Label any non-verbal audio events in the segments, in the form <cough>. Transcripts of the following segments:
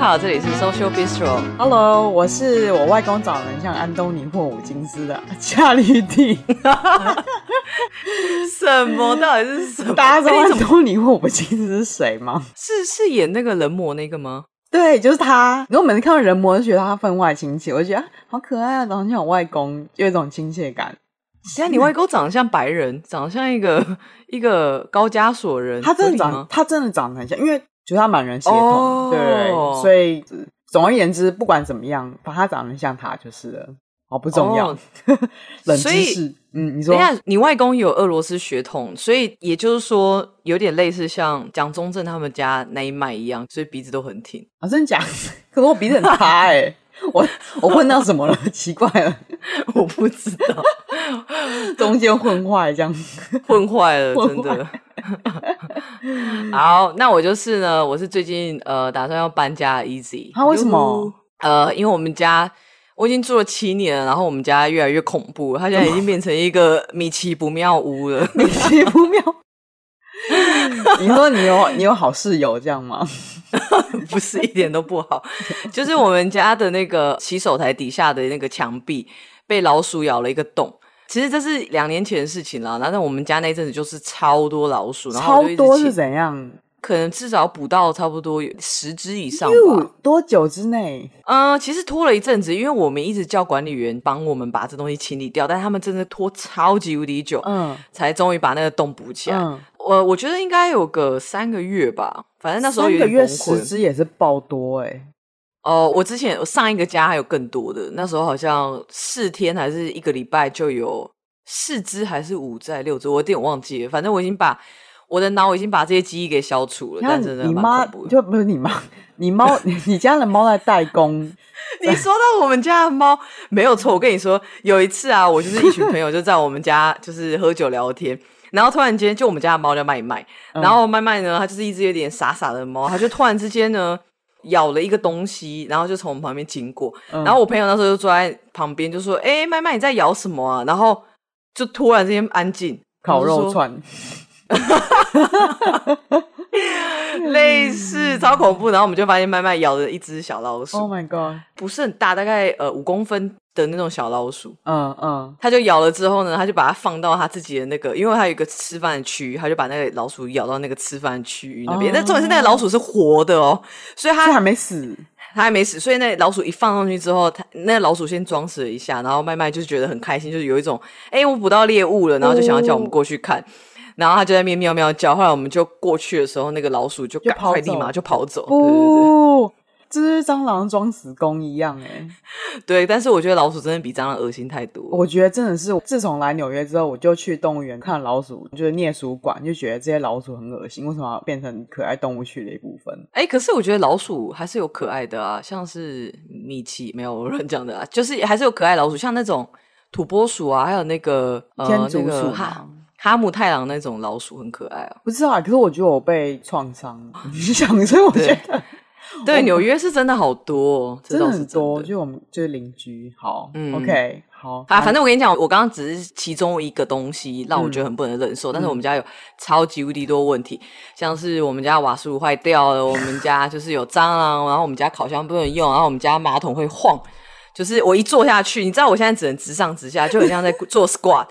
好，这里是 Social Bistro。Hello，我是我外公长得很像安东尼霍普金斯的 <laughs> 夏绿蒂。什么？到底是什么？大家知道安东尼霍普金斯是谁吗？是是演那个人魔那个吗？对，就是他。如果每次看到人魔，就觉得他分外亲切，我就觉得好可爱啊，长得像我外公，有一种亲切感。现在你外公长得像白人，长得像一个 <laughs> 一个高加索人。他真的长，他真的长得很像，因为觉得他满人血统，oh. 对，所以总而言之，不管怎么样，把他长得像他就是了。哦，不重要。Oh. <laughs> 冷知识，嗯，你说，等一下，你外公有俄罗斯血统，所以也就是说，有点类似像蒋中正他们家那一脉一样，所以鼻子都很挺啊？真的假的？<laughs> 可是我鼻子很塌哎、欸。我我混到什么了？<laughs> 奇怪了，我不知道，<laughs> 中间混坏这样，混坏了，真的。<laughs> 好，那我就是呢，我是最近呃打算要搬家的 Easy。他、啊、为什么？呃，因为我们家我已经住了七年了，然后我们家越来越恐怖，他现在已经变成一个米奇不妙屋了。米奇不妙。你说你有你有好室友这样吗？不是一点都不好，就是我们家的那个洗手台底下的那个墙壁被老鼠咬了一个洞。其实这是两年前的事情了，然后我们家那阵子就是超多老鼠，然后超多是怎样？可能至少捕到差不多有十只以上吧。多久之内？嗯、呃，其实拖了一阵子，因为我们一直叫管理员帮我们把这东西清理掉，但他们真的拖超级无敌久，嗯，才终于把那个洞补起来。嗯我我觉得应该有个三个月吧，反正那时候有点三个月十只也是爆多哎、欸。哦，我之前我上一个家还有更多的，那时候好像四天还是一个礼拜就有四只还是五只六只，我有点忘记了。反正我已经把我的脑已经把这些记忆给消除了。但真的，你妈就不是你妈，你猫 <laughs> 你家的猫在代工。<laughs> 你说到我们家的猫没有错，我跟你说有一次啊，我就是一群朋友就在我们家就是喝酒聊天。然后突然间，就我们家的猫叫麦麦，然后麦麦呢，它就是一只有点傻傻的猫，它就突然之间呢咬了一个东西，然后就从我们旁边经过，然后我朋友那时候就坐在旁边，就说：“哎，麦麦你在咬什么啊？”然后就突然之间安静，烤肉串，<laughs> 类似超恐怖，然后我们就发现麦麦咬了一只小老鼠，Oh my god，不是很大，大概呃五公分。的那种小老鼠，嗯嗯，他就咬了之后呢，他就把它放到他自己的那个，因为他有一个吃饭的区域，他就把那个老鼠咬到那个吃饭的区域那边。Oh. 但重点是那个老鼠是活的哦，所以它还没死，它还没死。所以那老鼠一放上去之后，它那个老鼠先装死了一下，然后麦麦就觉得很开心，就是有一种哎、欸，我捕到猎物了，然后就想要叫我们过去看，oh. 然后它就在那边喵喵叫。后来我们就过去的时候，那个老鼠就赶快立马就跑走，对对对。这是蟑螂装死工一样哎，<laughs> 对，但是我觉得老鼠真的比蟑螂恶心太多。我觉得真的是，自从来纽约之后，我就去动物园看老鼠，就是啮鼠馆，就觉得这些老鼠很恶心。为什么要变成可爱动物区的一部分？哎，可是我觉得老鼠还是有可爱的啊，像是米奇，没有人讲的啊，就是还是有可爱老鼠，像那种土拨鼠啊，还有那个天竺鼠、呃那个、哈哈姆太郎那种老鼠很可爱啊。不知道啊，可是我觉得我被创伤，<laughs> 你想，所以我觉得。对，纽约是真的好多，真的很多。就我们就是邻居，好，嗯，OK，好啊。反正我跟你讲，我刚刚只是其中一个东西让我觉得很不能忍受，嗯、但是我们家有超级无敌多问题，像是我们家瓦斯炉坏掉了，我们家 <laughs> 就是有蟑螂，然后我们家烤箱不能用，然后我们家马桶会晃，就是我一坐下去，你知道我现在只能直上直下，就很像在做 squat。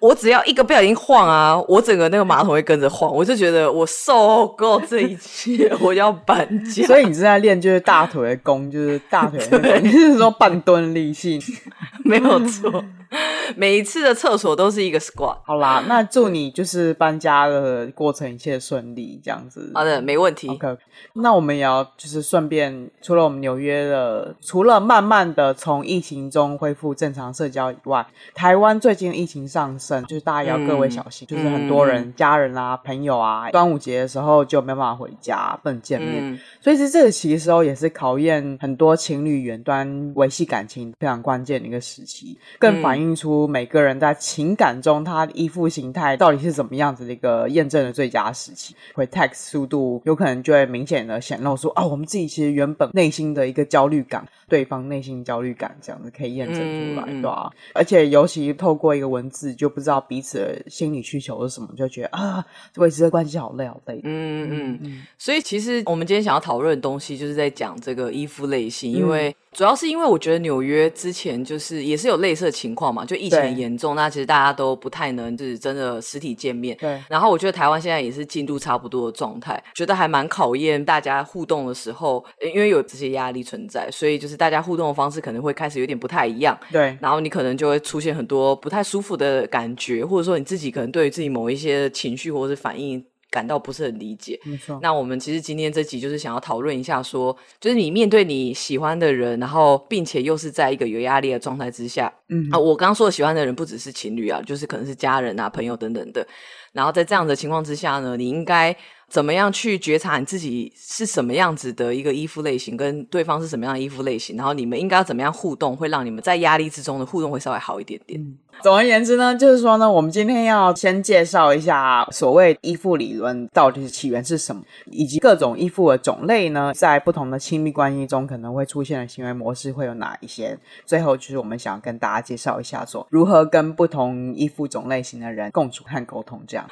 我只要一个不小心晃啊，我整个那个马桶会跟着晃，我就觉得我受够这一切，<laughs> 我要搬家。所以你是在练就是大腿的功，就是大腿的功，你是说半蹲立性？<laughs> 没有错。<laughs> 每一次的厕所都是一个 squat。好啦，那祝你就是搬家的过程一切顺利，这样子。好的，没问题。OK，那我们也要就是顺便，除了我们纽约的，除了慢慢的从疫情中恢复正常社交以外，台湾最近疫情上升，就是大家也要各位小心，嗯、就是很多人、嗯、家人啊、朋友啊，端午节的时候就没办法回家，不能见面。嗯、所以其实这个期时候也是考验很多情侣远端维系感情非常关键的一个时期，更反映出。出每个人在情感中他依附形态到底是怎么样子的一个验证的最佳时期。回 text 速度有可能就会明显的显露出啊，我们自己其实原本内心的一个焦虑感，对方内心焦虑感这样子可以验证出来，嗯、对吧、啊？而且尤其透过一个文字，就不知道彼此的心理需求是什么，就觉得啊，维持的关系好累好累。嗯嗯嗯。所以其实我们今天想要讨论的东西，就是在讲这个依附类型，因为。主要是因为我觉得纽约之前就是也是有类似的情况嘛，就疫情严重，那其实大家都不太能就是真的实体见面。对。然后我觉得台湾现在也是进度差不多的状态，觉得还蛮考验大家互动的时候，因为有这些压力存在，所以就是大家互动的方式可能会开始有点不太一样。对。然后你可能就会出现很多不太舒服的感觉，或者说你自己可能对于自己某一些情绪或者是反应。感到不是很理解，没错。那我们其实今天这集就是想要讨论一下说，说就是你面对你喜欢的人，然后并且又是在一个有压力的状态之下，嗯啊，我刚刚说的喜欢的人不只是情侣啊，就是可能是家人啊、朋友等等的。然后在这样的情况之下呢，你应该怎么样去觉察你自己是什么样子的一个依附类型，跟对方是什么样的依附类型，然后你们应该要怎么样互动，会让你们在压力之中的互动会稍微好一点点。嗯总而言之呢，就是说呢，我们今天要先介绍一下所谓依附理论到底是起源是什么，以及各种依附的种类呢，在不同的亲密关系中可能会出现的行为模式会有哪一些。最后就是我们想要跟大家介绍一下，说如何跟不同依附种类型的人共处和沟通。这样。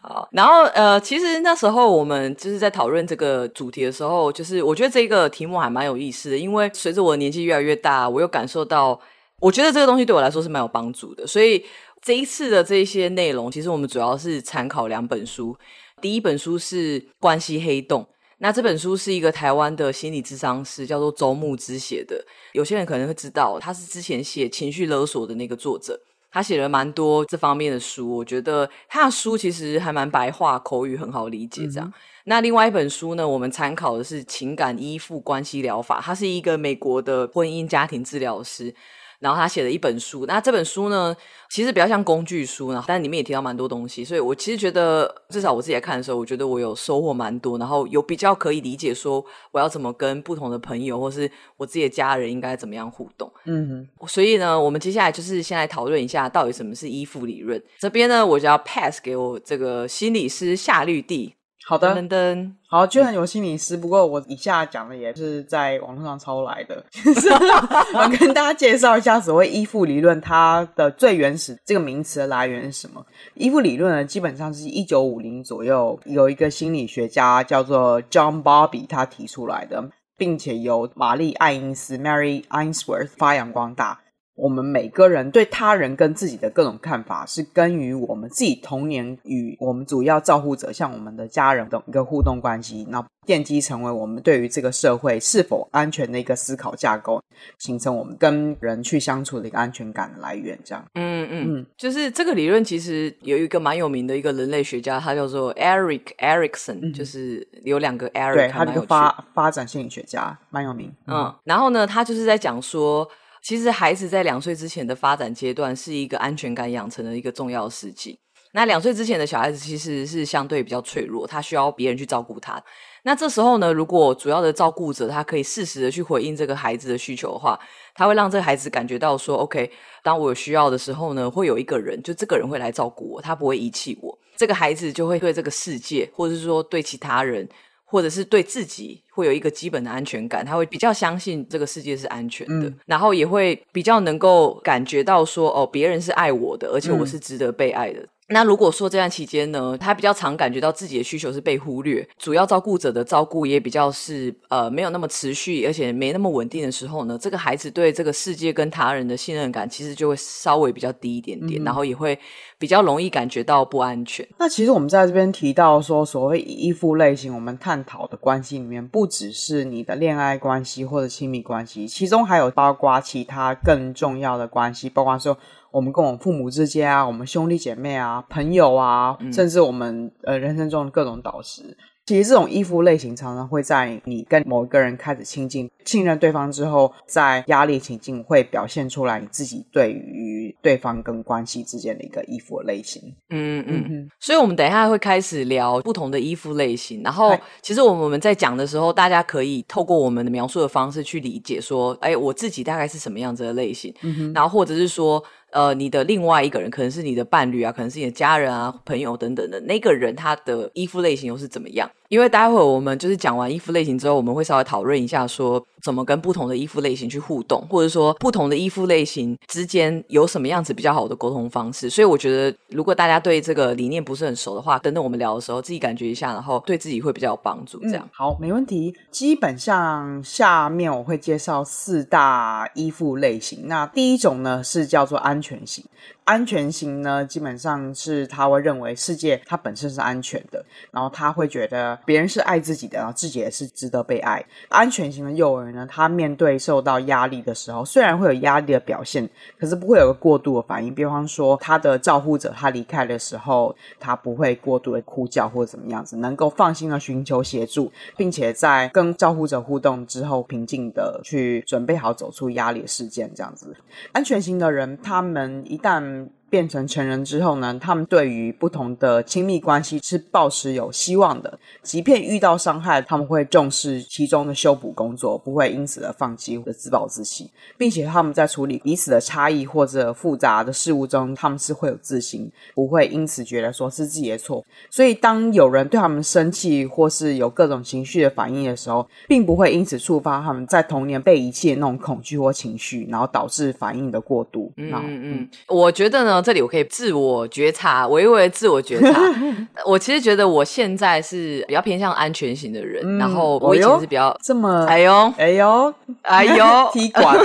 好，然后呃，其实那时候我们就是在讨论这个主题的时候，就是我觉得这个题目还蛮有意思的，因为随着我的年纪越来越大，我又感受到。我觉得这个东西对我来说是蛮有帮助的，所以这一次的这一些内容，其实我们主要是参考两本书。第一本书是《关系黑洞》，那这本书是一个台湾的心理智商师叫做周牧之写的。有些人可能会知道，他是之前写情绪勒索的那个作者，他写了蛮多这方面的书。我觉得他的书其实还蛮白话，口语很好理解。这样，嗯、那另外一本书呢，我们参考的是《情感依附关系疗法》，他是一个美国的婚姻家庭治疗师。然后他写了一本书，那这本书呢，其实比较像工具书呢，但里面也提到蛮多东西，所以我其实觉得，至少我自己在看的时候，我觉得我有收获蛮多，然后有比较可以理解说我要怎么跟不同的朋友或是我自己的家人应该怎么样互动。嗯哼，所以呢，我们接下来就是先来讨论一下到底什么是依附理论。这边呢，我就要 pass 给我这个心理师夏绿蒂。好的，噔噔，好，居然有心理师，不过我以下讲的也是在网络上抄来的。<laughs> 我跟大家介绍一下所谓依附理论，它的最原始这个名词的来源是什么？依附理论呢，基本上是一九五零左右有一个心理学家叫做 John Bowlby 他提出来的，并且由玛丽爱因斯 Mary Ainsworth 发扬光大。我们每个人对他人跟自己的各种看法，是根于我们自己童年与我们主要照顾者，像我们的家人的一个互动关系，那奠基成为我们对于这个社会是否安全的一个思考架构，形成我们跟人去相处的一个安全感的来源。这样，嗯嗯嗯，就是这个理论其实有一个蛮有名的一个人类学家，他叫做 Eric Erikson，嗯，就是有两个 Eric，对，他是个发发展心理学家蛮有名。嗯，嗯，然后呢，他就是在讲说。其实孩子在两岁之前的发展阶段是一个安全感养成的一个重要时期。那两岁之前的小孩子其实是相对比较脆弱，他需要别人去照顾他。那这时候呢，如果主要的照顾者他可以适时的去回应这个孩子的需求的话，他会让这个孩子感觉到说：“OK，当我有需要的时候呢，会有一个人，就这个人会来照顾我，他不会遗弃我。”这个孩子就会对这个世界，或者是说对其他人。或者是对自己会有一个基本的安全感，他会比较相信这个世界是安全的，嗯、然后也会比较能够感觉到说，哦，别人是爱我的，而且我是值得被爱的。嗯那如果说这段期间呢，他比较常感觉到自己的需求是被忽略，主要照顾者的照顾也比较是呃没有那么持续，而且没那么稳定的时候呢，这个孩子对这个世界跟他人的信任感其实就会稍微比较低一点点，嗯、然后也会比较容易感觉到不安全。那其实我们在这边提到说，所谓依附类型，我们探讨的关系里面，不只是你的恋爱关系或者亲密关系，其中还有包括其他更重要的关系，包括说。我们跟我们父母之间啊，我们兄弟姐妹啊，朋友啊，嗯、甚至我们呃人生中的各种导师，其实这种依附类型常常会在你跟某一个人开始亲近、信任对方之后，在压力情境会表现出来你自己对于对方跟关系之间的一个依附类型。嗯嗯嗯。所以，我们等一下会开始聊不同的依附类型。然后，其实我们在讲的时候，大家可以透过我们的描述的方式去理解说，哎，我自己大概是什么样子的类型。嗯。然后，或者是说。呃，你的另外一个人可能是你的伴侣啊，可能是你的家人啊、朋友等等的那个人，他的依附类型又是怎么样？因为待会我们就是讲完衣服类型之后，我们会稍微讨论一下，说怎么跟不同的衣服类型去互动，或者说不同的衣服类型之间有什么样子比较好的沟通方式。所以我觉得，如果大家对这个理念不是很熟的话，等等我们聊的时候，自己感觉一下，然后对自己会比较有帮助。这样、嗯、好，没问题。基本上下面我会介绍四大衣服类型。那第一种呢是叫做安全型。安全型呢，基本上是他会认为世界它本身是安全的，然后他会觉得别人是爱自己的，然后自己也是值得被爱。安全型的幼儿呢，他面对受到压力的时候，虽然会有压力的表现，可是不会有个过度的反应。比方说，他的照护者他离开的时候，他不会过度的哭叫或者怎么样子，能够放心的寻求协助，并且在跟照护者互动之后，平静的去准备好走出压力事件，这样子。安全型的人，他们一旦变成成人之后呢，他们对于不同的亲密关系是抱持有希望的。即便遇到伤害，他们会重视其中的修补工作，不会因此而放弃或者自暴自弃，并且他们在处理彼此的差异或者复杂的事物中，他们是会有自信，不会因此觉得说是自己的错。所以，当有人对他们生气或是有各种情绪的反应的时候，并不会因此触发他们在童年被遗弃的那种恐惧或情绪，然后导致反应的过度。嗯嗯嗯，我觉得呢。这里我可以自我觉察，微微自我觉察。<laughs> 我其实觉得我现在是比较偏向安全型的人，嗯、然后我以前是比较、哎、这么哎呦哎呦哎呦 <laughs> 踢馆。<laughs>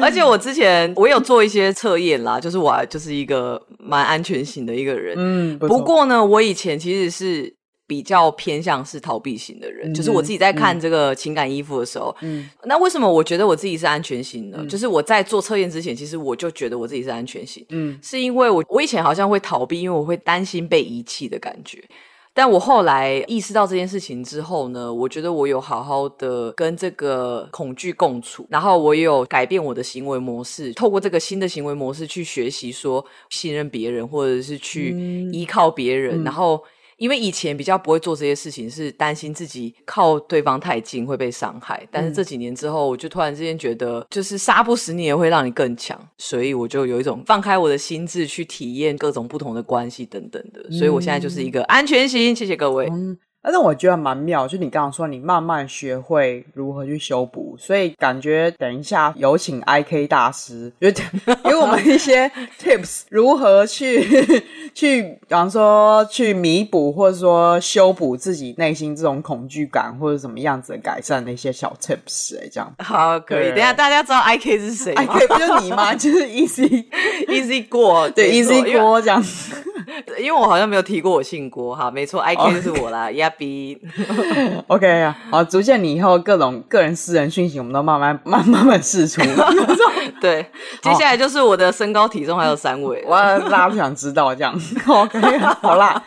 而且我之前我有做一些测验啦，就是我就是一个蛮安全型的一个人。嗯，不，不过呢，我以前其实是。比较偏向是逃避型的人，嗯、就是我自己在看这个情感依附的时候，嗯，那为什么我觉得我自己是安全型呢？嗯、就是我在做测验之前，其实我就觉得我自己是安全型，嗯，是因为我我以前好像会逃避，因为我会担心被遗弃的感觉。但我后来意识到这件事情之后呢，我觉得我有好好的跟这个恐惧共处，然后我也有改变我的行为模式，透过这个新的行为模式去学习说信任别人，或者是去依靠别人，嗯、然后。因为以前比较不会做这些事情，是担心自己靠对方太近会被伤害。但是这几年之后，我就突然之间觉得，就是杀不死你也会让你更强，所以我就有一种放开我的心智去体验各种不同的关系等等的。所以我现在就是一个安全型。谢谢各位。嗯但是我觉得蛮妙，就你刚刚说你慢慢学会如何去修补，所以感觉等一下有请 IK 大师，就 <laughs> 给我们一些 <laughs> tips，如何去去，比方说去弥补或者说修补自己内心这种恐惧感，或者什么样子的改善的一些小 tips，哎，这样好可以。等一下大家知道 IK 是谁吗？IK 不就是你吗？<laughs> 就是 easy easy 过，对 easy 郭这样子。因为我好像没有提过我姓郭，哈，没错，IK 就是我啦。Okay. OK，好，逐渐你以后各种个人私人讯息，我们都慢慢、慢、慢慢释出。<laughs> 对，接下来就是我的身高、体重还有三围，我大家不想知道这样。OK，<laughs> 好啦，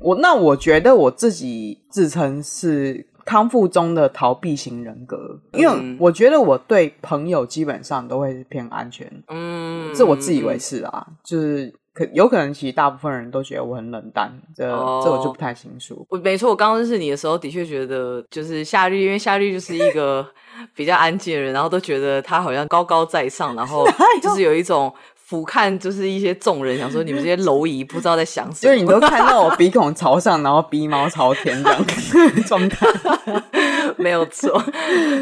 我那我觉得我自己自称是康复中的逃避型人格，因为我觉得我对朋友基本上都会是偏安全，嗯，这我自以为是啊，就是。可有可能，其实大部分人都觉得我很冷淡，这、oh, 这我就不太清楚。我没错，我刚刚认识你的时候，的确觉得就是夏绿，因为夏绿就是一个 <laughs> 比较安静的人，然后都觉得他好像高高在上，然后就是有一种俯瞰，就是一些众人，想说你们这些蝼蚁不知道在想什么，就是你都看到我鼻孔朝上，然后鼻毛朝天这样 <laughs> 状态，<laughs> 没有错，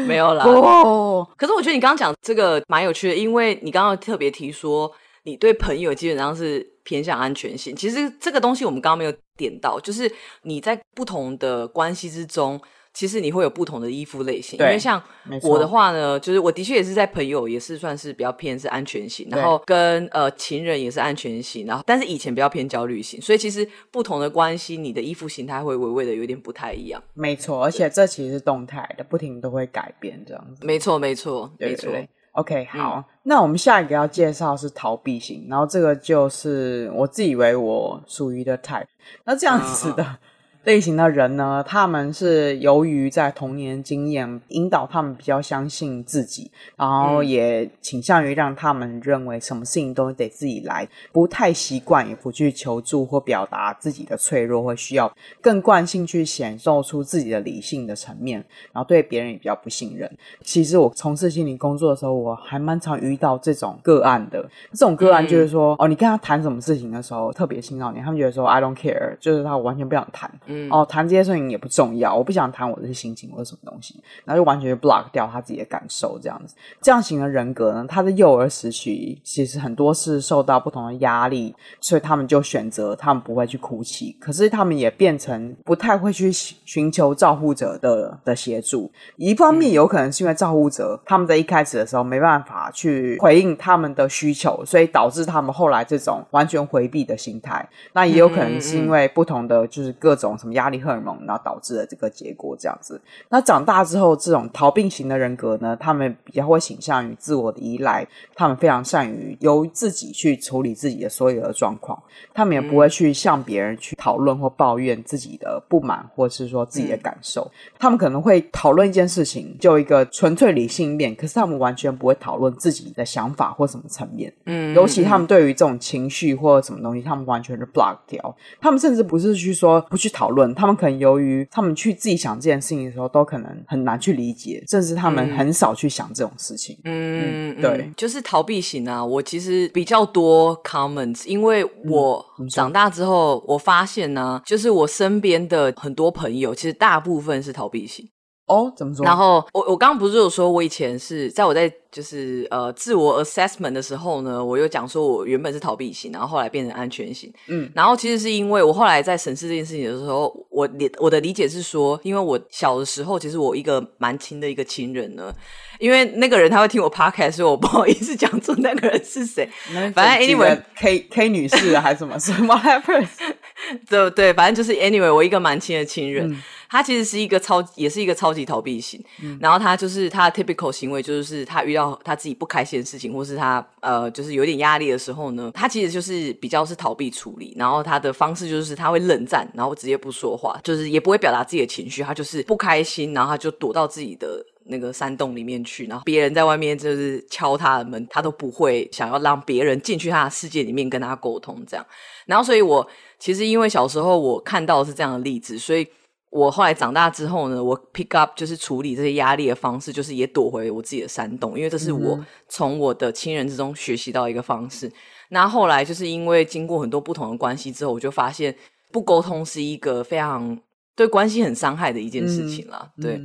没有啦。Oh. 可是我觉得你刚刚讲这个蛮有趣的，因为你刚刚特别提说。你对朋友基本上是偏向安全性。其实这个东西我们刚刚没有点到，就是你在不同的关系之中，其实你会有不同的依附类型。对，因为像我的话呢，就是我的确也是在朋友也是算是比较偏是安全型，然后跟呃情人也是安全型，然后但是以前比较偏焦虑型，所以其实不同的关系，你的依附形态会微微的有点不太一样。没错，而且这其实是动态的，不停都会改变这样子。没错，没错，没错。OK，好，嗯、那我们下一个要介绍是逃避型，然后这个就是我自以为我属于的 type。那这样子的类型的人呢，他们是由于在童年经验引导他们比较相信自己，然后也倾向于让他们认为什么事情都得自己来，不太习惯也不去求助或表达自己的脆弱或需要，更惯性去显露出自己的理性的层面，然后对别人也比较不信任。其实我从事心理工作的时候，我还蛮常遇到这种个案的。这种个案就是说，嗯、哦，你跟他谈什么事情的时候，特别青少年，他们觉得说 I don't care，就是他完全不想谈。嗯，哦，谈这些事情也不重要，我不想谈我这些心情或者什么东西，然后就完全 block 掉他自己的感受，这样子。这样型的人格呢，他在幼儿时期其实很多是受到不同的压力，所以他们就选择他们不会去哭泣，可是他们也变成不太会去寻求照护者的的协助。一方面有可能是因为照护者他们在一开始的时候没办法去回应他们的需求，所以导致他们后来这种完全回避的心态。那也有可能是因为不同的就是各种什么压力。荷尔蒙，然后导致了这个结果这样子。那长大之后，这种逃避型的人格呢，他们比较会倾向于自我的依赖，他们非常善于由自己去处理自己的所有的状况，他们也不会去向别人去讨论或抱怨自己的不满，或是说自己的感受。嗯、他们可能会讨论一件事情，就一个纯粹理性面，可是他们完全不会讨论自己的想法或什么层面。嗯，尤其他们对于这种情绪或什么东西，他们完全是 block 掉。他们甚至不是去说不去讨论，他们。可能由于他们去自己想这件事情的时候，都可能很难去理解，甚至他们很少去想这种事情。嗯，嗯对嗯，就是逃避型啊。我其实比较多 comments，因为我长大之后，我发现呢、啊，就是我身边的很多朋友，其实大部分是逃避型。哦，怎么说？然后我我刚刚不是有说，我以前是在我在。就是呃，自我 assessment 的时候呢，我又讲说我原本是逃避型，然后后来变成安全型。嗯，然后其实是因为我后来在审视这件事情的时候，我理我的理解是说，因为我小的时候，其实我一个蛮亲的一个亲人呢，因为那个人他会听我 podcast，所以我不好意思讲出那个人是谁。<laughs> 反正 anyway K K 女士还是什么什么 happens <laughs> 对对，反正就是 anyway，我一个蛮亲的亲人。嗯他其实是一个超，也是一个超级逃避型。嗯、然后他就是他的 typical 行为，就是他遇到他自己不开心的事情，或是他呃，就是有点压力的时候呢，他其实就是比较是逃避处理。然后他的方式就是他会冷战，然后直接不说话，就是也不会表达自己的情绪。他就是不开心，然后他就躲到自己的那个山洞里面去。然后别人在外面就是敲他的门，他都不会想要让别人进去他的世界里面跟他沟通这样。然后所以我其实因为小时候我看到的是这样的例子，所以。我后来长大之后呢，我 pick up 就是处理这些压力的方式，就是也躲回我自己的山洞，因为这是我从我的亲人之中学习到一个方式。那后来就是因为经过很多不同的关系之后，我就发现不沟通是一个非常对关系很伤害的一件事情了。嗯、对，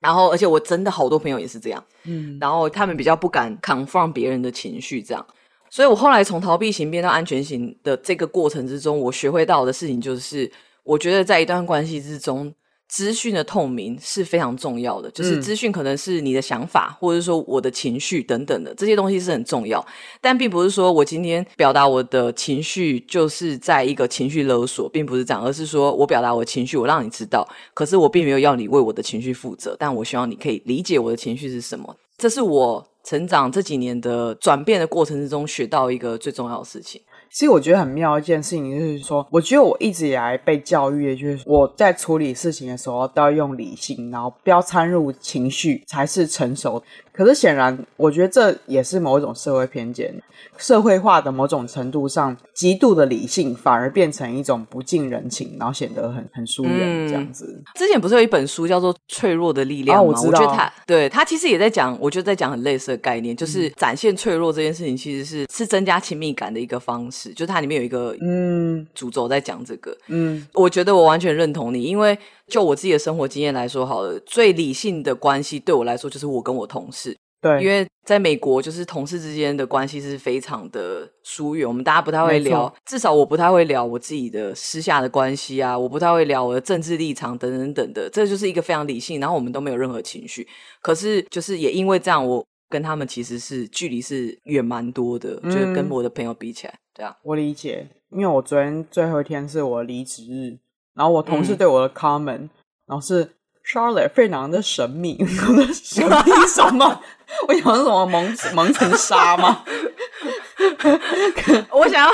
然后而且我真的好多朋友也是这样，嗯，然后他们比较不敢 confront 别人的情绪，这样，所以我后来从逃避型变到安全型的这个过程之中，我学会到的事情就是。我觉得在一段关系之中，资讯的透明是非常重要的。就是资讯可能是你的想法，或者说我的情绪等等的这些东西是很重要，但并不是说我今天表达我的情绪就是在一个情绪勒索，并不是这样，而是说我表达我的情绪，我让你知道，可是我并没有要你为我的情绪负责，但我希望你可以理解我的情绪是什么。这是我成长这几年的转变的过程之中学到一个最重要的事情。其实我觉得很妙一件事情，就是说，我觉得我一直以来被教育的就是我在处理事情的时候都要用理性，然后不要掺入情绪才是成熟。可是显然，我觉得这也是某一种社会偏见。社会化的某种程度上，极度的理性反而变成一种不近人情，然后显得很很疏远这样子。嗯，之前不是有一本书叫做《脆弱的力量》吗？哦，我知道。我觉得他对他其实也在讲，我觉得在讲很类似的概念，就是展现脆弱这件事情，其实是是增加亲密感的一个方式。就是它里面有一个嗯主轴在讲这个。嗯，我觉得我完全认同你，因为。就我自己的生活经验来说，好了，最理性的关系对我来说就是我跟我同事。对，因为在美国，就是同事之间的关系是非常的疏远，我们大家不太会聊，至少我不太会聊我自己的私下的关系啊，我不太会聊我的政治立场等等等的，这就是一个非常理性，然后我们都没有任何情绪。可是就是也因为这样，我跟他们其实是距离是远蛮多的，嗯，就是跟我的朋友比起来，对啊，我理解，因为我昨天最后一天是我离职日。然后我同事对我的 comment，、嗯、然后是 Charlotte 非常的神秘，<laughs> 神秘什么？<laughs> 我想什么蒙蒙尘沙吗？<laughs> 我想要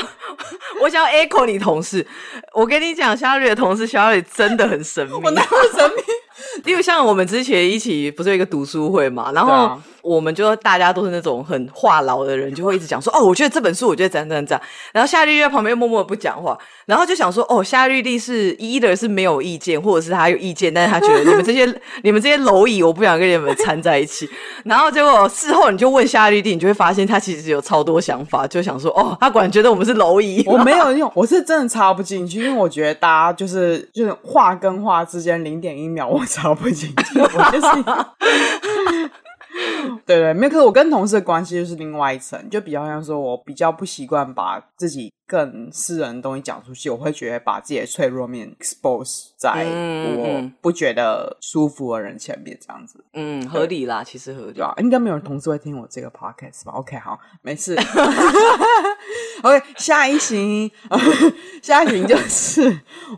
我想要 echo 你同事，我跟你讲，夏绿的同事夏绿真的很神秘，我哪有神秘？因为像我们之前一起不是有一个读书会嘛，然后我们就大家都是那种很话痨的人，就会一直讲说哦，我觉得这本书，我觉得怎样怎样怎样。然后夏绿在旁边默默不讲话，然后就想说哦，夏绿蒂是 either 是没有意见，或者是他有意见，但是他觉得你们这些 <laughs> 你们这些蝼蚁，我不想跟你们掺在一起。然后结果事后你就问夏绿蒂，你就会发现他其实有超多想法，就想说哦，他果然觉得我们是蝼蚁。我没有用，我是真的插不进去，因为我觉得大家就是就是话跟话之间零点一秒，我插不进去。我就是，<laughs> <laughs> <laughs> 对对，没有。可是我跟同事的关系就是另外一层，就比较像说，我比较不习惯把自己。更私人的东西讲出去，我会觉得把自己的脆弱面 expose 在我不觉得舒服的人前面，这样子，嗯，合理啦，其实合理啊，应该没有人同事会听我这个 podcast 吧？OK，好，没事。<laughs> OK，下一型，<laughs> 下一型就是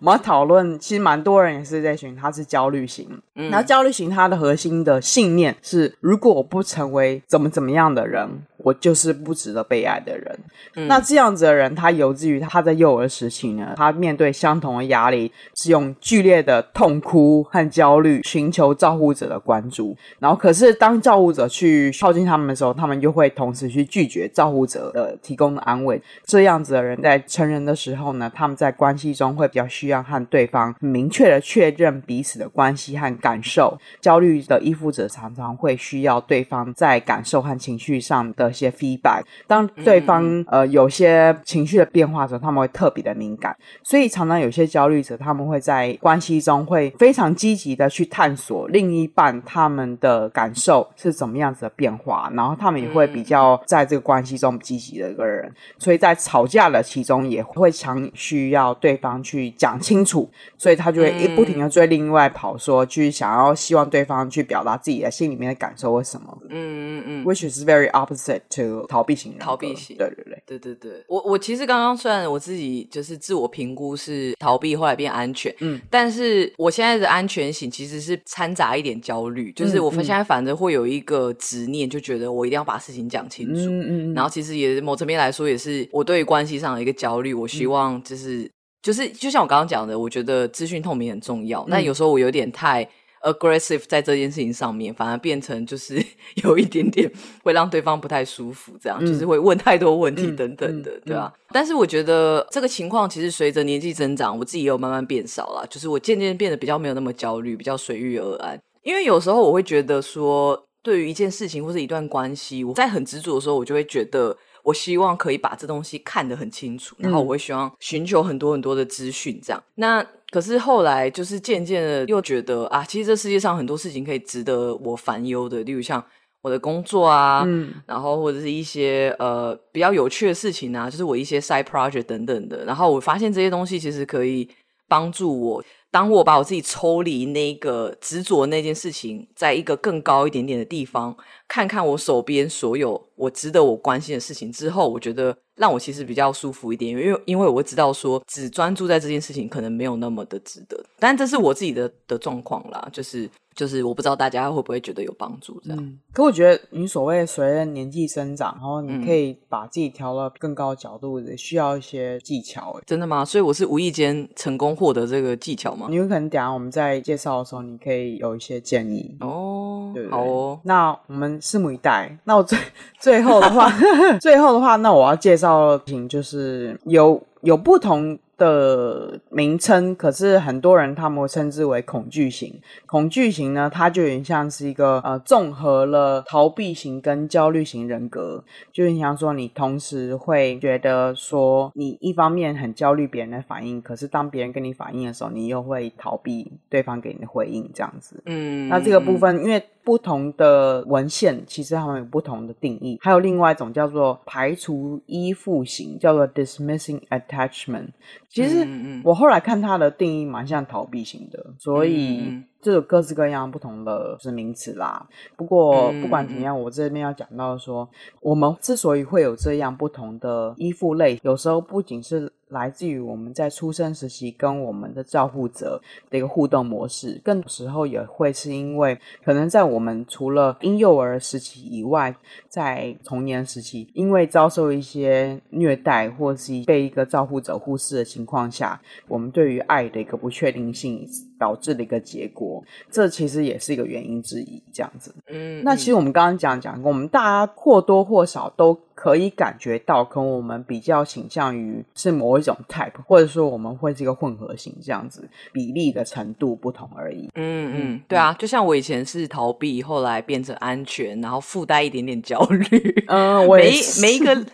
我们要讨论，其实蛮多人也是在选，他是焦虑型，嗯，然后焦虑型他的核心的信念是，如果我不成为怎么怎么样的人。我就是不值得被爱的人。嗯、那这样子的人，他由自于他在幼儿时期呢，他面对相同的压力，是用剧烈的痛哭和焦虑寻求照顾者的关注。然后，可是当照顾者去靠近他们的时候，他们又会同时去拒绝照顾者的提供的安慰。这样子的人在成人的时候呢，他们在关系中会比较需要和对方明确的确认彼此的关系和感受。焦虑的依附者常常会需要对方在感受和情绪上的。一些 feedback，当对方、嗯、呃有些情绪的变化的时候，他们会特别的敏感，所以常常有些焦虑者，他们会在关系中会非常积极的去探索另一半他们的感受是怎么样子的变化，然后他们也会比较在这个关系中积极的一个人，所以在吵架的其中也会强需要对方去讲清楚，所以他就会一不停的追另外跑说，说去想要希望对方去表达自己的心里面的感受为什么，嗯嗯嗯，which is very opposite。To 逃避型，逃避型，对对对，对对对。我我其实刚刚虽然我自己就是自我评估是逃避，后来变安全，嗯，但是我现在的安全型其实是掺杂一点焦虑，就是我现在反正会有一个执念，就觉得我一定要把事情讲清楚，嗯嗯，然后其实也某层面来说，也是我对于关系上的一个焦虑。我希望就是、嗯、就是就像我刚刚讲的，我觉得资讯透明很重要，但有时候我有点太。Aggressive 在这件事情上面，反而变成就是 <laughs> 有一点点会让对方不太舒服，这样、嗯、就是会问太多问题等等的，对吧？但是我觉得这个情况其实随着年纪增长，我自己也有慢慢变少了，就是我渐渐变得比较没有那么焦虑，比较随遇而安。因为有时候我会觉得说，对于一件事情或是一段关系，我在很执着的时候，我就会觉得。我希望可以把这东西看得很清楚，然后我会希望寻求很多很多的资讯，这样。那可是后来就是渐渐的又觉得啊，其实这世界上很多事情可以值得我烦忧的，例如像我的工作啊，嗯，然后或者是一些呃比较有趣的事情啊，就是我一些 side project 等等的。然后我发现这些东西其实可以帮助我。当我把我自己抽离那个执着那件事情，在一个更高一点点的地方，看看我手边所有我值得我关心的事情之后，我觉得让我其实比较舒服一点，因为因为我知道说，只专注在这件事情可能没有那么的值得，但这是我自己的的状况啦，就是。就是我不知道大家会不会觉得有帮助这样，嗯，可我觉得你所谓随着年纪增长，然后你可以把自己调到更高的角度，也需要一些技巧。真的吗？所以我是无意间成功获得这个技巧吗？你有可能等下我们在介绍的时候，你可以有一些建议哦。对，对，好哦。那我们拭目以待。那我最最后的话，<laughs> 最后的话，那我要介绍的品就是有有不同。的名称，可是很多人他们会称之为恐惧型。恐惧型呢，它就有点像是一个呃，综合了逃避型跟焦虑型人格。就很像说，你同时会觉得说，你一方面很焦虑别人的反应，可是当别人跟你反应的时候，你又会逃避对方给你的回应，这样子。嗯，那这个部分，因为不同的文献其实他们有不同的定义。还有另外一种叫做排除依附型，叫做 dismissing attachment。其实我后来看他的定义蛮像逃避型的，所以这有各式各样不同的就是名词啦。不过不管怎么样，我这边要讲到说，我们之所以会有这样不同的依附类，有时候不仅是。来自于我们在出生时期跟我们的照护者的一个互动模式，更多时候也会是因为可能在我们除了婴幼儿时期以外，在童年时期，因为遭受一些虐待或是被一个照护者忽视的情况下，我们对于爱的一个不确定性导致的一个结果，这其实也是一个原因之一。这样子，嗯，那其实我们刚刚讲讲过，我们大家或多或少都。可以感觉到，可能我们比较倾向于是某一种 type，或者说我们会是一个混合型这样子，比例的程度不同而已。嗯嗯，对啊，就像我以前是逃避，后来变成安全，然后附带一点点焦虑。嗯，我。每每一个。<laughs>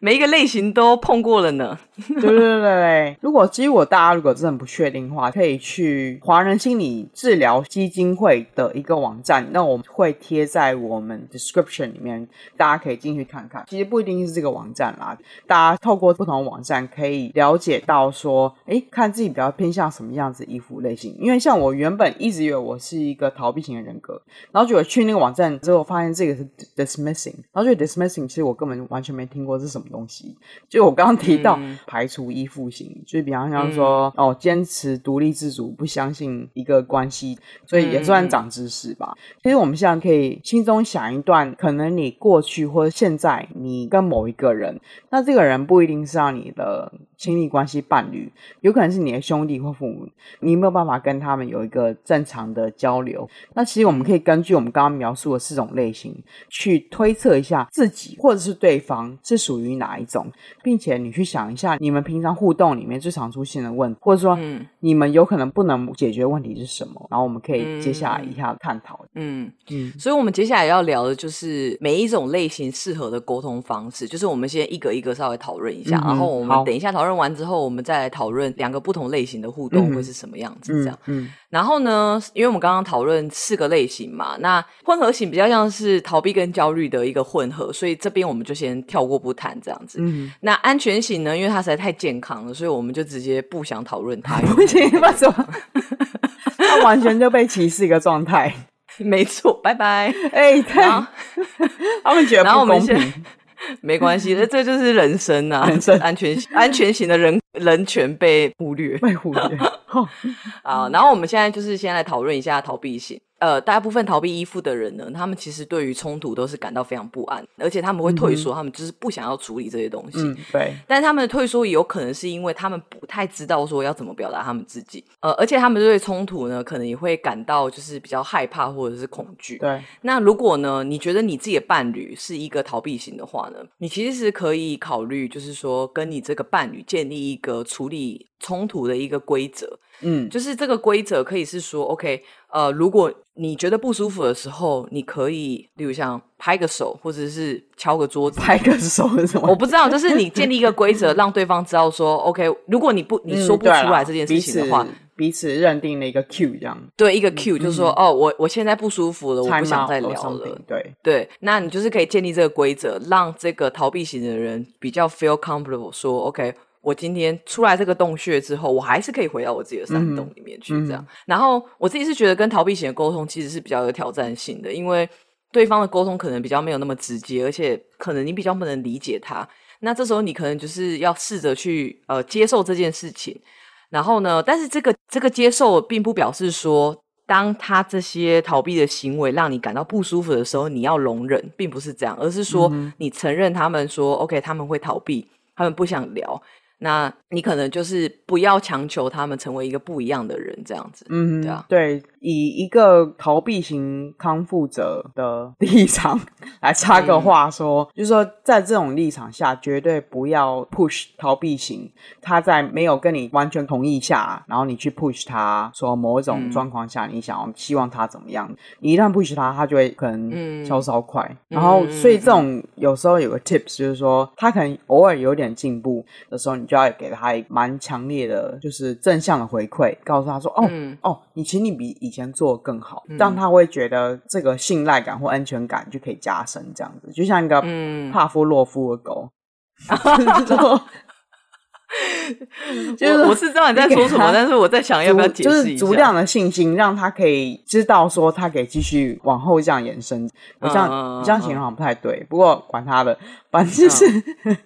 每一个类型都碰过了呢。对对对对，如果其实我大家如果真的不确定的话，可以去华人心理治疗基金会的一个网站，那我们会贴在我们 description 里面，大家可以进去看看。其实不一定是这个网站啦，大家透过不同的网站可以了解到说，哎，看自己比较偏向什么样子依附类型。因为像我原本一直以为我是一个逃避型的人格，然后结果去那个网站之后，发现这个是 dismissing，然后就 dismissing，其实我根本完全没听过是什么。东西，就我刚刚提到、嗯、排除依附型，就比方像说、嗯、哦，坚持独立自主，不相信一个关系，所以也算长知识吧。嗯、其实我们现在可以心中想一段，可能你过去或者现在你跟某一个人，那这个人不一定是让你的。亲密关系伴侣有可能是你的兄弟或父母，你没有办法跟他们有一个正常的交流。那其实我们可以根据我们刚刚描述的四种类型，去推测一下自己或者是对方是属于哪一种，并且你去想一下你们平常互动里面最常出现的问题，或者说你们有可能不能解决问题是什么，然后我们可以接下来一下探讨。嗯嗯，所以我们接下来要聊的就是每一种类型适合的沟通方式，就是我们先一个一个稍微讨论一下，然后我们等一下讨论。讨论完之后，我们再来讨论两个不同类型的互动会是什么样子，这样。嗯，嗯，然后呢，因为我们刚刚讨论四个类型嘛，那混合型比较像是逃避跟焦虑的一个混合，所以这边我们就先跳过不谈这样子。嗯，那安全型呢，因为它实在太健康了，所以我们就直接不想讨论它。不行，为什么？它完全就被歧视一个状态。<laughs> 没错，拜拜。哎，对，<laughs> 他们觉得不公平。没关系，这这 <laughs> 就是人生啊，人生安全安全型的人人权被忽略，被忽略。<laughs> 好，然后我们现在就是先来讨论一下逃避型。呃，大部分逃避依附的人呢，他们其实对于冲突都是感到非常不安，而且他们会退缩，嗯、他们就是不想要处理这些东西。嗯、对，但是他们的退缩也有可能是因为他们不太知道说要怎么表达他们自己。呃，而且他们对冲突呢，可能也会感到就是比较害怕或者是恐惧。对，那如果呢，你觉得你自己的伴侣是一个逃避型的话呢，你其实是可以考虑，就是说跟你这个伴侣建立一个处理冲突的一个规则。嗯，就是这个规则可以是说，OK，呃，如果你觉得不舒服的时候，你可以，例如像拍个手，或者是敲个桌子。拍个手是什么？我不知道，就是你建立一个规则，<laughs> 让对方知道说，OK，如果你不你说不出来这件事情的话，嗯、彼此彼此认定了一个 Q 这样。对，一个 Q、嗯、就是说，哦，我我现在不舒服了，我不想再聊了。对对，那你就是可以建立这个规则，让这个逃避型的人比较 feel comfortable，说 OK。我今天出来这个洞穴之后，我还是可以回到我自己的山洞里面去，这样。嗯、然后我自己是觉得跟逃避型的沟通其实是比较有挑战性的，因为对方的沟通可能比较没有那么直接，而且可能你比较不能理解他。那这时候你可能就是要试着去呃接受这件事情。然后呢，但是这个这个接受并不表示说，当他这些逃避的行为让你感到不舒服的时候，你要容忍，并不是这样，而是说你承认他们说、嗯、OK，他们会逃避，他们不想聊。那你可能就是不要强求他们成为一个不一样的人，这样子，嗯，对啊，对。以一个逃避型康复者的立场 <laughs> 来插个话说，嗯、就是说，在这种立场下，绝对不要 push 逃避型。他在没有跟你完全同意下，然后你去 push 他说某一种状况下，你想要希望他怎么样？你一旦 push 他，他就会可能消烧快。嗯、然后，所以这种有时候有个 tips 就是说，他可能偶尔有点进步的时候，你就要给他蛮强烈的，就是正向的回馈，告诉他说：“哦，嗯、哦，你请你比以前做得更好，让他会觉得这个信赖感或安全感就可以加深，这样子就像一个帕夫洛夫的狗。<laughs> 就是我，是知道你在说什么，但是我在想要不要解释就是足量的信心，让他可以知道说他可以继续往后这样延伸。我这样、嗯、这样形容好像不太对，嗯、不过管他的，反正就是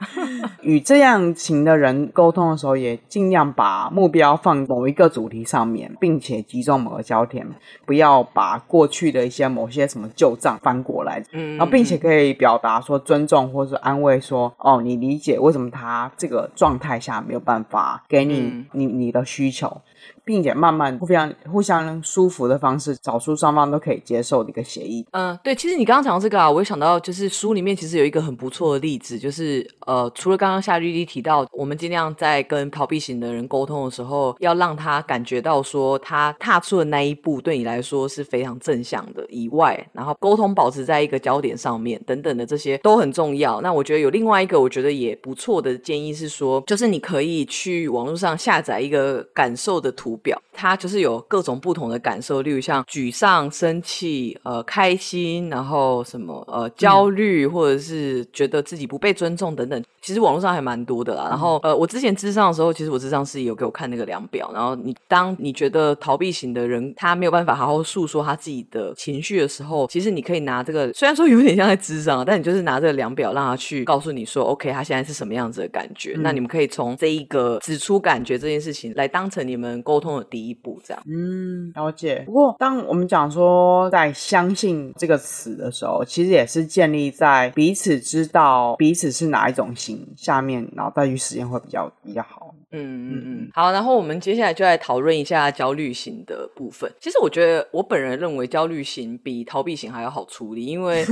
<laughs> 与、嗯、这样型的人沟通的时候，也尽量把目标放某一个主题上面，并且集中某个焦点，不要把过去的一些某些什么旧账翻过来。嗯，然后并且可以表达说尊重或是安慰说，说哦，你理解为什么他这个状态下没有办法给你、嗯、你你的需求。并且慢慢互相互相舒服的方式，找出双方都可以接受的一个协议。嗯，对，其实你刚刚讲到这个啊，我也想到就是书里面其实有一个很不错的例子，就是呃，除了刚刚夏绿蒂提到，我们尽量在跟逃避型的人沟通的时候，要让他感觉到说他踏出的那一步对你来说是非常正向的以外，然后沟通保持在一个焦点上面等等的这些都很重要。那我觉得有另外一个我觉得也不错的建议是说，就是你可以去网络上下载一个感受的图表，它就是有各种不同的感受，例如像沮丧、生气、呃开心，然后什么呃焦虑，或者是觉得自己不被尊重等等。其实网络上还蛮多的啦。然后呃，我之前智商的时候，其实我智商是有给我看那个量表。然后你当你觉得逃避型的人他没有办法好好诉说他自己的情绪的时候，其实你可以拿这个，虽然说有点像在智商，但你就是拿这个量表让他去告诉你说，OK，他现在是什么样子的感觉。嗯、那你们可以从这一个指出感觉这件事情来当成你们沟通的第一步，这样。嗯，了解。不过，当我们讲说在相信这个词的时候，其实也是建立在彼此知道彼此是哪一种型下面，然后再去实验会比较比较好。嗯嗯嗯。好，然后我们接下来就来讨论一下焦虑型的部分。其实我觉得，我本人认为焦虑型比逃避型还要好处理，因为。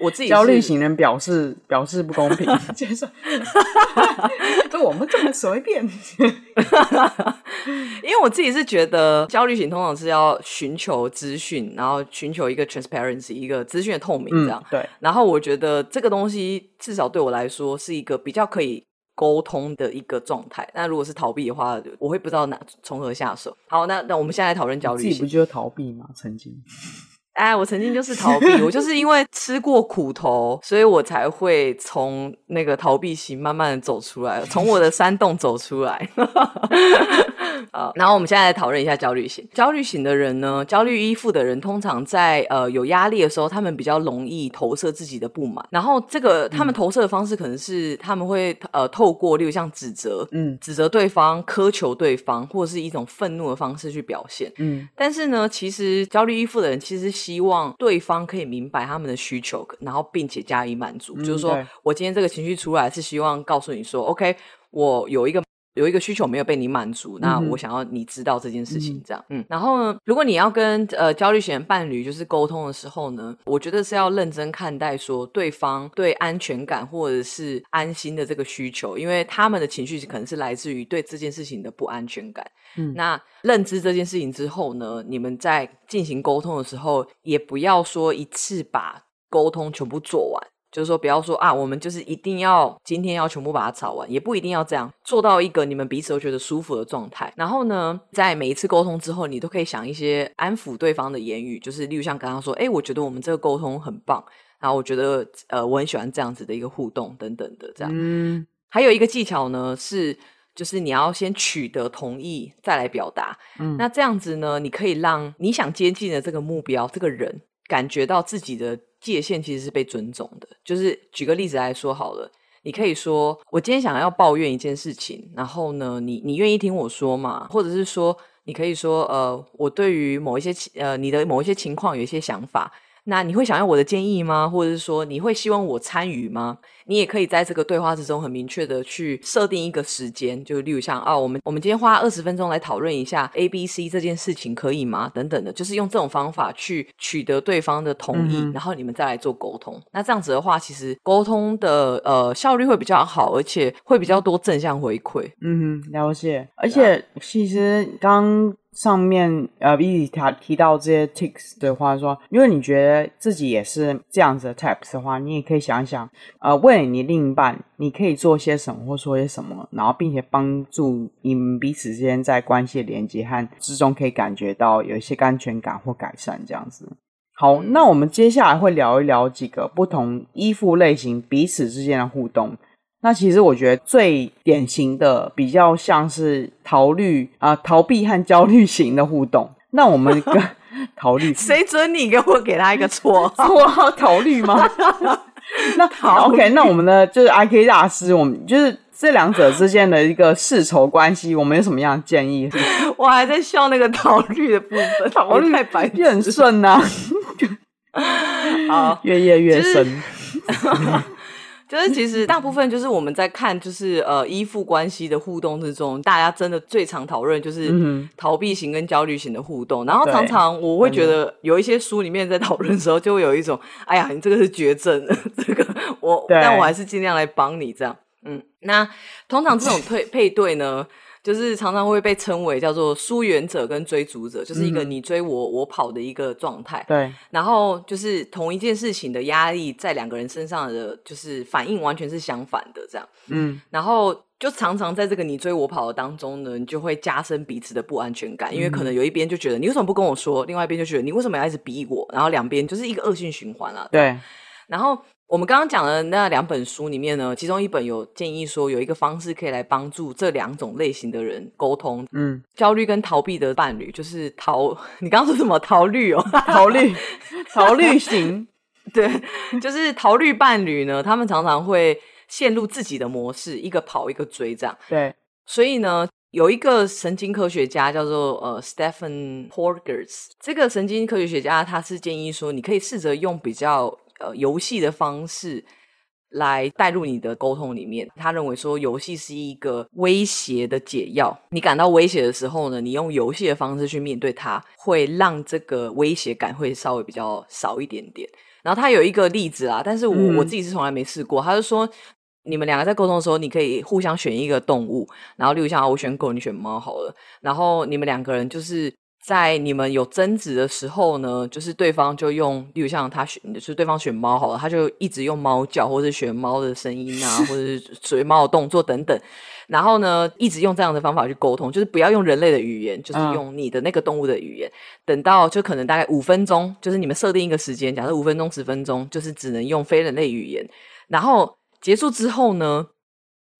我自己焦虑型人表示表示不公平，<laughs> 就 <laughs> 我们这么随便，<laughs> 因为我自己是觉得焦虑型通常是要寻求资讯，然后寻求一个 transparency，一个资讯的透明这样。嗯、对，然后我觉得这个东西至少对我来说是一个比较可以沟通的一个状态。那如果是逃避的话，我会不知道哪从何下手。好，那那我们现在来讨论焦虑型，自己不就是逃避吗？曾经。哎，我曾经就是逃避，我就是因为吃过苦头，所以我才会从那个逃避型慢慢的走出来，从我的山洞走出来。啊，然后我们现在来讨论一下焦虑型。焦虑型的人呢，焦虑依附的人，通常在呃有压力的时候，他们比较容易投射自己的不满。然后这个他们投射的方式，可能是他们会呃透过，例如像指责，嗯，指责对方、苛求对方，或者是一种愤怒的方式去表现。嗯，但是呢，其实焦虑依附的人其实。希望对方可以明白他们的需求，然后并且加以满足。嗯、就是说我今天这个情绪出来，是希望告诉你说，OK，我有一个。有一个需求没有被你满足，那我想要你知道这件事情，这样，嗯，嗯，然后呢，如果你要跟呃焦虑型伴侣就是沟通的时候呢，我觉得是要认真看待说对方对安全感或者是安心的这个需求，因为他们的情绪可能是来自于对这件事情的不安全感。嗯，那认知这件事情之后呢，你们在进行沟通的时候，也不要说一次把沟通全部做完。就是说，不要说啊，我们就是一定要今天要全部把它吵完，也不一定要这样做到一个你们彼此都觉得舒服的状态。然后呢，在每一次沟通之后，你都可以想一些安抚对方的言语，就是例如像刚刚说，哎，我觉得我们这个沟通很棒，然后我觉得呃，我很喜欢这样子的一个互动等等的这样。嗯，还有一个技巧呢，是就是你要先取得同意再来表达。嗯，那这样子呢，你可以让你想接近的这个目标这个人感觉到自己的。界限其实是被尊重的。就是举个例子来说好了，你可以说我今天想要抱怨一件事情，然后呢，你你愿意听我说嘛？或者是说，你可以说呃，我对于某一些呃你的某一些情况有一些想法。那你会想要我的建议吗？或者是说你会希望我参与吗？你也可以在这个对话之中很明确的去设定一个时间，就例如像啊，我们我们今天花二十分钟来讨论一下 A、B、C 这件事情可以吗？等等的，就是用这种方法去取得对方的同意，嗯、然后你们再来做沟通。那这样子的话，其实沟通的呃效率会比较好，而且会比较多正向回馈。嗯，了解。而且其实刚。上面呃，一提提到这些 tips 的话说，因为你觉得自己也是这样子的 types 的话，你也可以想想，呃，为你另一半，你可以做些什么或说些什么，然后并且帮助你们彼此之间在关系的连接和之中可以感觉到有一些安全感或改善这样子。好，那我们接下来会聊一聊几个不同依附类型彼此之间的互动。那其实我觉得最典型的比较像是逃虑啊、呃、逃避和焦虑型的互动。那我们跟 <laughs> 逃虑，谁准你给我给他一个绰号？<laughs> 绰号逃虑吗？那 <laughs> 好，OK，那我们的就是 IK 大师，我们就是。这两者之间的一个世仇关系，我们有什么样的建议？我还在笑那个逃绿的部分，逃绿太白越很顺呐。好，越夜越深。就是其实大部分就是我们在看，就是呃依附关系的互动之中，大家真的最常讨论就是逃避型跟焦虑型的互动。然后常常我会觉得有一些书里面在讨论的时候，就会有一种，哎呀，你这个是绝症，<laughs> 这个我，但我还是尽量来帮你这样。嗯，那通常这种 <laughs> 配配对呢，就是常常会被称为叫做疏远者跟追逐者，就是一个你追我我跑的一个状态。对，然后就是同一件事情的压力在两个人身上的就是反应完全是相反的，这样。嗯，然后就常常在这个你追我跑的当中呢，你就会加深彼此的不安全感，因为可能有一边就觉得你为什么不跟我说，另外一边就觉得你为什么要一直逼我，然后两边就是一个恶性循环了。对，然后。我们刚刚讲的那两本书里面呢，其中一本有建议说，有一个方式可以来帮助这两种类型的人沟通。嗯，焦虑跟逃避的伴侣就是逃，<laughs> 你刚刚说什么？逃虑哦，<laughs> 逃虑，逃虑型。对，就是逃虑伴侣呢，他们常常会陷入自己的模式，一个跑，一个追，这样。对，所以呢，有一个神经科学家叫做呃 Stephen Porges，这个神经科学学家他是建议说，你可以试着用比较。呃，游戏的方式来带入你的沟通里面。他认为说，游戏是一个威胁的解药。你感到威胁的时候呢，你用游戏的方式去面对它，会让这个威胁感会稍微比较少一点点。然后他有一个例子啊，但是我、嗯、我自己是从来没试过。他就说，你们两个在沟通的时候，你可以互相选一个动物，然后例如像我选狗，你选猫好了。然后你们两个人就是。在你们有争执的时候呢，就是对方就用，例如像他选，就是对方选猫好了，他就一直用猫叫，或者是选猫的声音啊，或者是 <laughs> 随猫的动作等等，然后呢，一直用这样的方法去沟通，就是不要用人类的语言，就是用你的那个动物的语言。嗯、等到就可能大概五分钟，就是你们设定一个时间，假设五分钟、十分钟，就是只能用非人类语言。然后结束之后呢，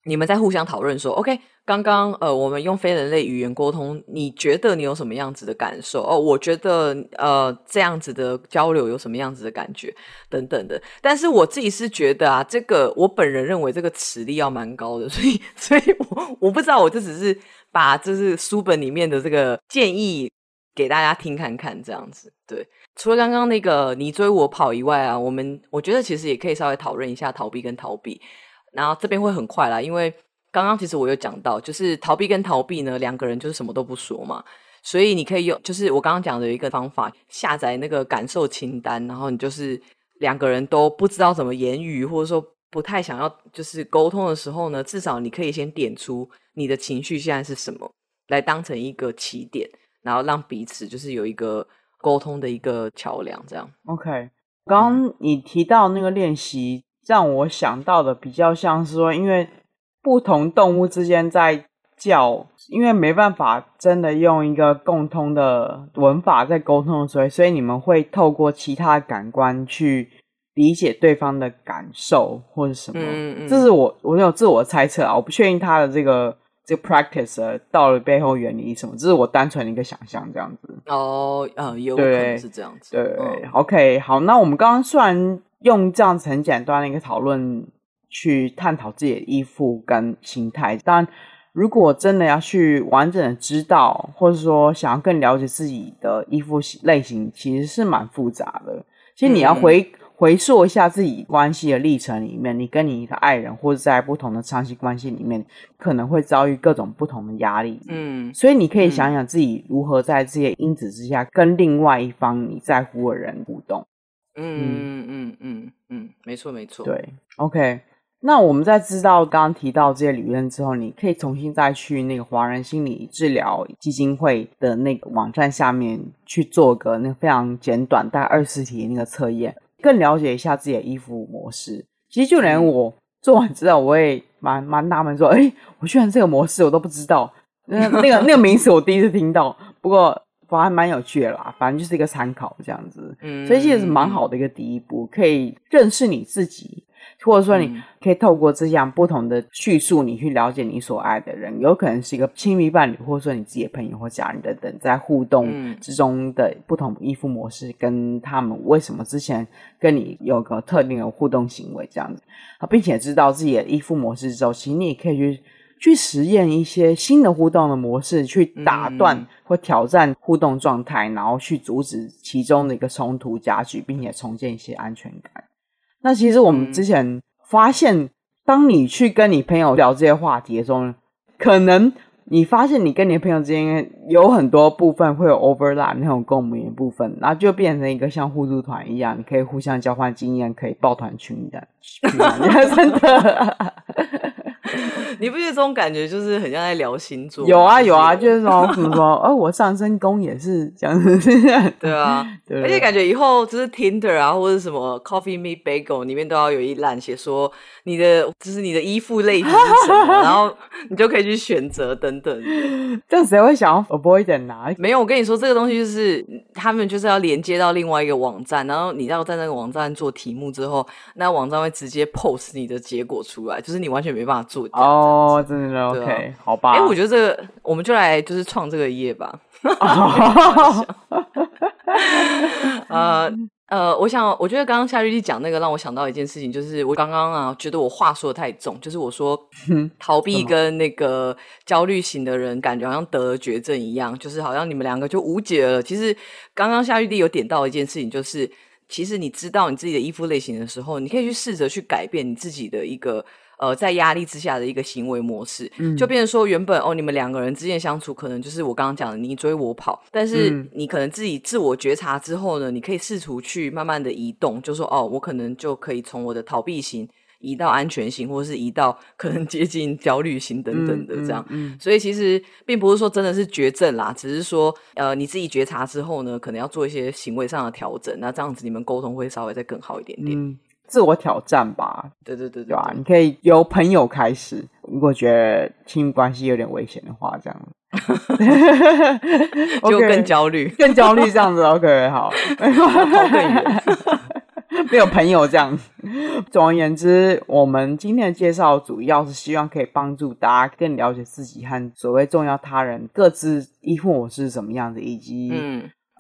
你们再互相讨论说，OK。刚刚呃，我们用非人类语言沟通，你觉得你有什么样子的感受？哦，我觉得呃，这样子的交流有什么样子的感觉等等的。但是我自己是觉得啊，这个我本人认为这个磁力要蛮高的，所以所以我我不知道，我就只是把就是书本里面的这个建议给大家听看看，这样子。对，除了刚刚那个你追我跑以外啊，我们我觉得其实也可以稍微讨论一下逃避跟逃避，然后这边会很快啦，因为。刚刚其实我有讲到，就是逃避跟逃避呢，两个人就是什么都不说嘛，所以你可以用，就是我刚刚讲的一个方法，下载那个感受清单，然后你就是两个人都不知道怎么言语，或者说不太想要就是沟通的时候呢，至少你可以先点出你的情绪现在是什么，来当成一个起点，然后让彼此就是有一个沟通的一个桥梁，这样。OK，刚刚你提到那个练习，让我想到的比较像是说，因为。不同动物之间在叫，因为没办法真的用一个共通的文法在沟通的时候，所以你们会透过其他感官去理解对方的感受或者什么。嗯嗯，这是我我有自我猜测啊，我不确定他的这个这个 practice 到了背后原理什么，这是我单纯的一个想象这样子。哦，呃，有可能是这样子。对，，OK，好，那我们刚刚虽然用这样子很简单的一个讨论。去探讨自己的依附跟心态，但如果真的要去完整的知道，或者说想要更了解自己的依附类型，其实是蛮复杂的。其实你要回、嗯、回溯一下自己关系的历程里面，你跟你的爱人或者在不同的长期关系里面，可能会遭遇各种不同的压力。嗯，所以你可以想想自己如何在这些因子之下，跟另外一方你在乎的人互动。嗯嗯嗯嗯嗯，没错没错。对，OK。那我们在知道刚刚提到这些理论之后，你可以重新再去那个华人心理治疗基金会的那个网站下面去做个那个非常简短，大概二十题那个测验，更了解一下自己的依附模式。其实就连我做完之后，我也蛮蛮纳闷说，哎，我居然这个模式我都不知道，那那个那个名词我第一次听到。不过反正蛮有趣的啦，反正就是一个参考这样子。嗯，所以其实是蛮好的一个第一步，可以认识你自己。或者说你可以透过这样不同的叙述，你去了解你所爱的人，有可能是一个亲密伴侣，或者说你自己的朋友或家人等等，在互动之中的不同依附模式，跟他们为什么之前跟你有个特定的互动行为这样子，并且知道自己的依附模式之后，其实你也可以去去实验一些新的互动的模式，去打断或挑战互动状态，然后去阻止其中的一个冲突加剧，并且重建一些安全感。那其实我们之前发现，当你去跟你朋友聊这些话题的时候，可能你发现你跟你朋友之间有很多部分会有 overlap 那种共鸣的部分，然后就变成一个像互助团一样，你可以互相交换经验，可以抱团取暖，<laughs> <laughs> 真的。<laughs> 你不觉得这种感觉就是很像在聊星座？有啊有啊，就是说什么说，<laughs> 哦，我上升宫也是这样子，对啊，<laughs> 对，而且感觉以后就是 Tinder 啊，或者什么 Coffee Meet Bagel 里面都要有一栏写说你的就是你的依附类型是什么，然后你就可以去选择等等。这样谁会想要 avoid 哪？没有，我跟你说这个东西就是他们就是要连接到另外一个网站，然后你要在那个网站做题目之后，那网站会直接 post 你的结果出来，就是你完全没办法做。哦，真的 OK，好吧。哎，我觉得这个我们就来就是创这个业吧。<laughs> 呃呃，我想，我觉得刚刚夏绿蒂讲那个让我想到一件事情，就是我刚刚啊觉得我话说的太重，就是我说逃避跟那个焦虑型的人感觉好像得了绝症一样，就是好像你们两个就无解了。其实刚刚夏绿蒂有点到一件事情，就是其实你知道你自己的衣服类型的时候，你可以去试着去改变你自己的一个。呃，在压力之下的一个行为模式，嗯、就变成说，原本哦，你们两个人之间相处可能就是我刚刚讲的你追我跑，但是你可能自己自我觉察之后呢，你可以试图去慢慢的移动，就说哦，我可能就可以从我的逃避型移到安全型，或者是移到可能接近焦虑型等等的这样。嗯嗯嗯、所以其实并不是说真的是绝症啦，只是说呃，你自己觉察之后呢，可能要做一些行为上的调整，那这样子你们沟通会稍微再更好一点点。嗯自我挑战吧，对对对对，对吧？你可以由朋友开始，如果觉得亲密关系有点危险的话，这样 <laughs> 就更 <laughs> 焦虑，更焦虑这样子。OK，<laughs> 好，更远，没有朋友这样。总而言之，我们今天的介绍主要是希望可以帮助大家更了解自己和所谓重要他人各自依附我是什么样子，以及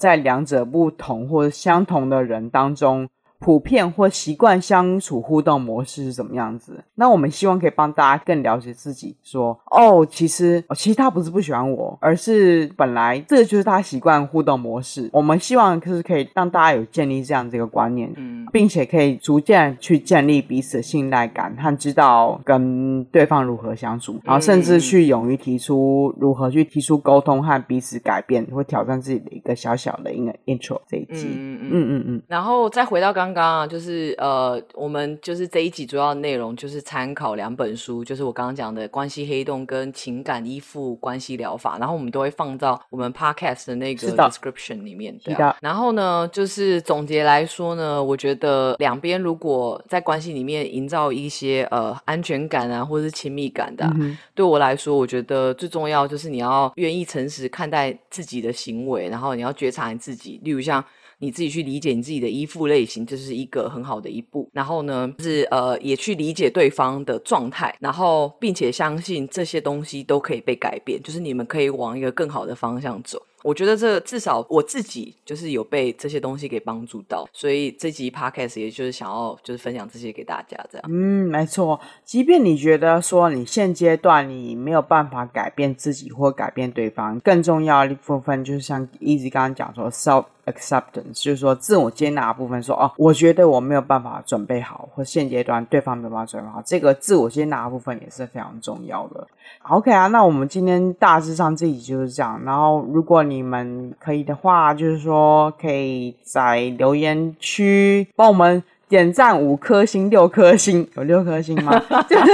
在两者不同或者相同的人当中。普遍或习惯相处互动模式是怎么样子？那我们希望可以帮大家更了解自己说，说哦，其实哦，其实他不是不喜欢我，而是本来这就是他习惯互动模式。我们希望就是可以让大家有建立这样这个观念，嗯，并且可以逐渐去建立彼此的信赖感和知道跟对方如何相处，然后甚至去勇于提出如何去提出沟通和彼此改变或挑战自己的一个小小的一个 intro 这一集，嗯嗯嗯嗯，然后再回到刚。刚刚啊，就是呃，我们就是这一集主要内容就是参考两本书，就是我刚刚讲的《关系黑洞》跟《情感依附关系疗法》，然后我们都会放到我们 podcast 的那个 description 里面。对啊。然后呢，就是总结来说呢，我觉得两边如果在关系里面营造一些呃安全感啊，或者是亲密感的啊，嗯，对我来说，我觉得最重要就是你要愿意诚实看待自己的行为，然后你要觉察你自己，例如像。你自己去理解你自己的依附类型，这是一个很好的一步。然后呢，是呃，也去理解对方的状态，然后并且相信这些东西都可以被改变，就是你们可以往一个更好的方向走。我觉得这至少我自己就是有被这些东西给帮助到，所以这集 podcast 也就是想要就是分享这些给大家，这样。嗯，没错。即便你觉得说你现阶段你没有办法改变自己或改变对方，更重要的一部分就是像 Easy 刚刚讲说 self acceptance，就是说自我接纳的部分说。哦，我觉得我没有办法准备好，或现阶段对方没有办法准备好，这个自我接纳的部分也是非常重要的。OK 啊，那我们今天大致上这集就是这样。然后如果你们可以的话，就是说可以在留言区帮我们点赞五颗星、六颗星，有六颗星吗？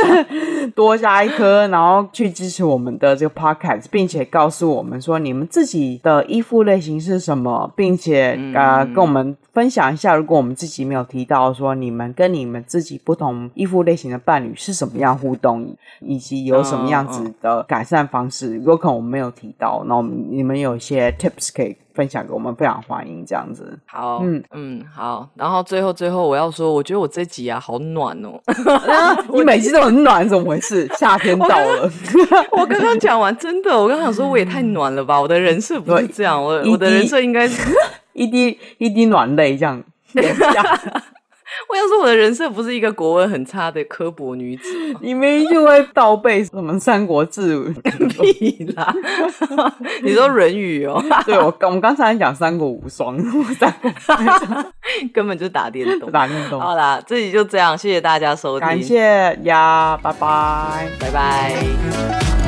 <laughs> 多加一颗，然后去支持我们的这个 podcast，并且告诉我们说你们自己的衣服类型是什么，并且呃跟我们分享一下，如果我们自己没有提到说你们跟你们自己不同衣服类型的伴侣是什么样互动，以及有什么样子的改善方式，有可能我们没有提到，那我们你们有一些 tips 可以分享给我们，非常欢迎这样子。好，嗯嗯，好。然后最后最后我要说，我觉得我这集啊好暖哦。<laughs> 你每集都很暖，怎么回事？夏天到了。我刚刚讲完，真的，我刚想说我也太暖了吧？<laughs> 我的人设不是这样，我我的人设应该是一滴一滴暖泪这样。<laughs> 我想说，我的人设不是一个国文很差的刻薄女子。<laughs> 你们就会倒背什么《三国志》屁啦？<laughs> 你说《论语》哦？<laughs> 对，我刚我们刚才讲《三国无双》，三国根本就打电动，打电动。好啦，这集就这样，谢谢大家收听，感谢呀，拜拜，拜拜。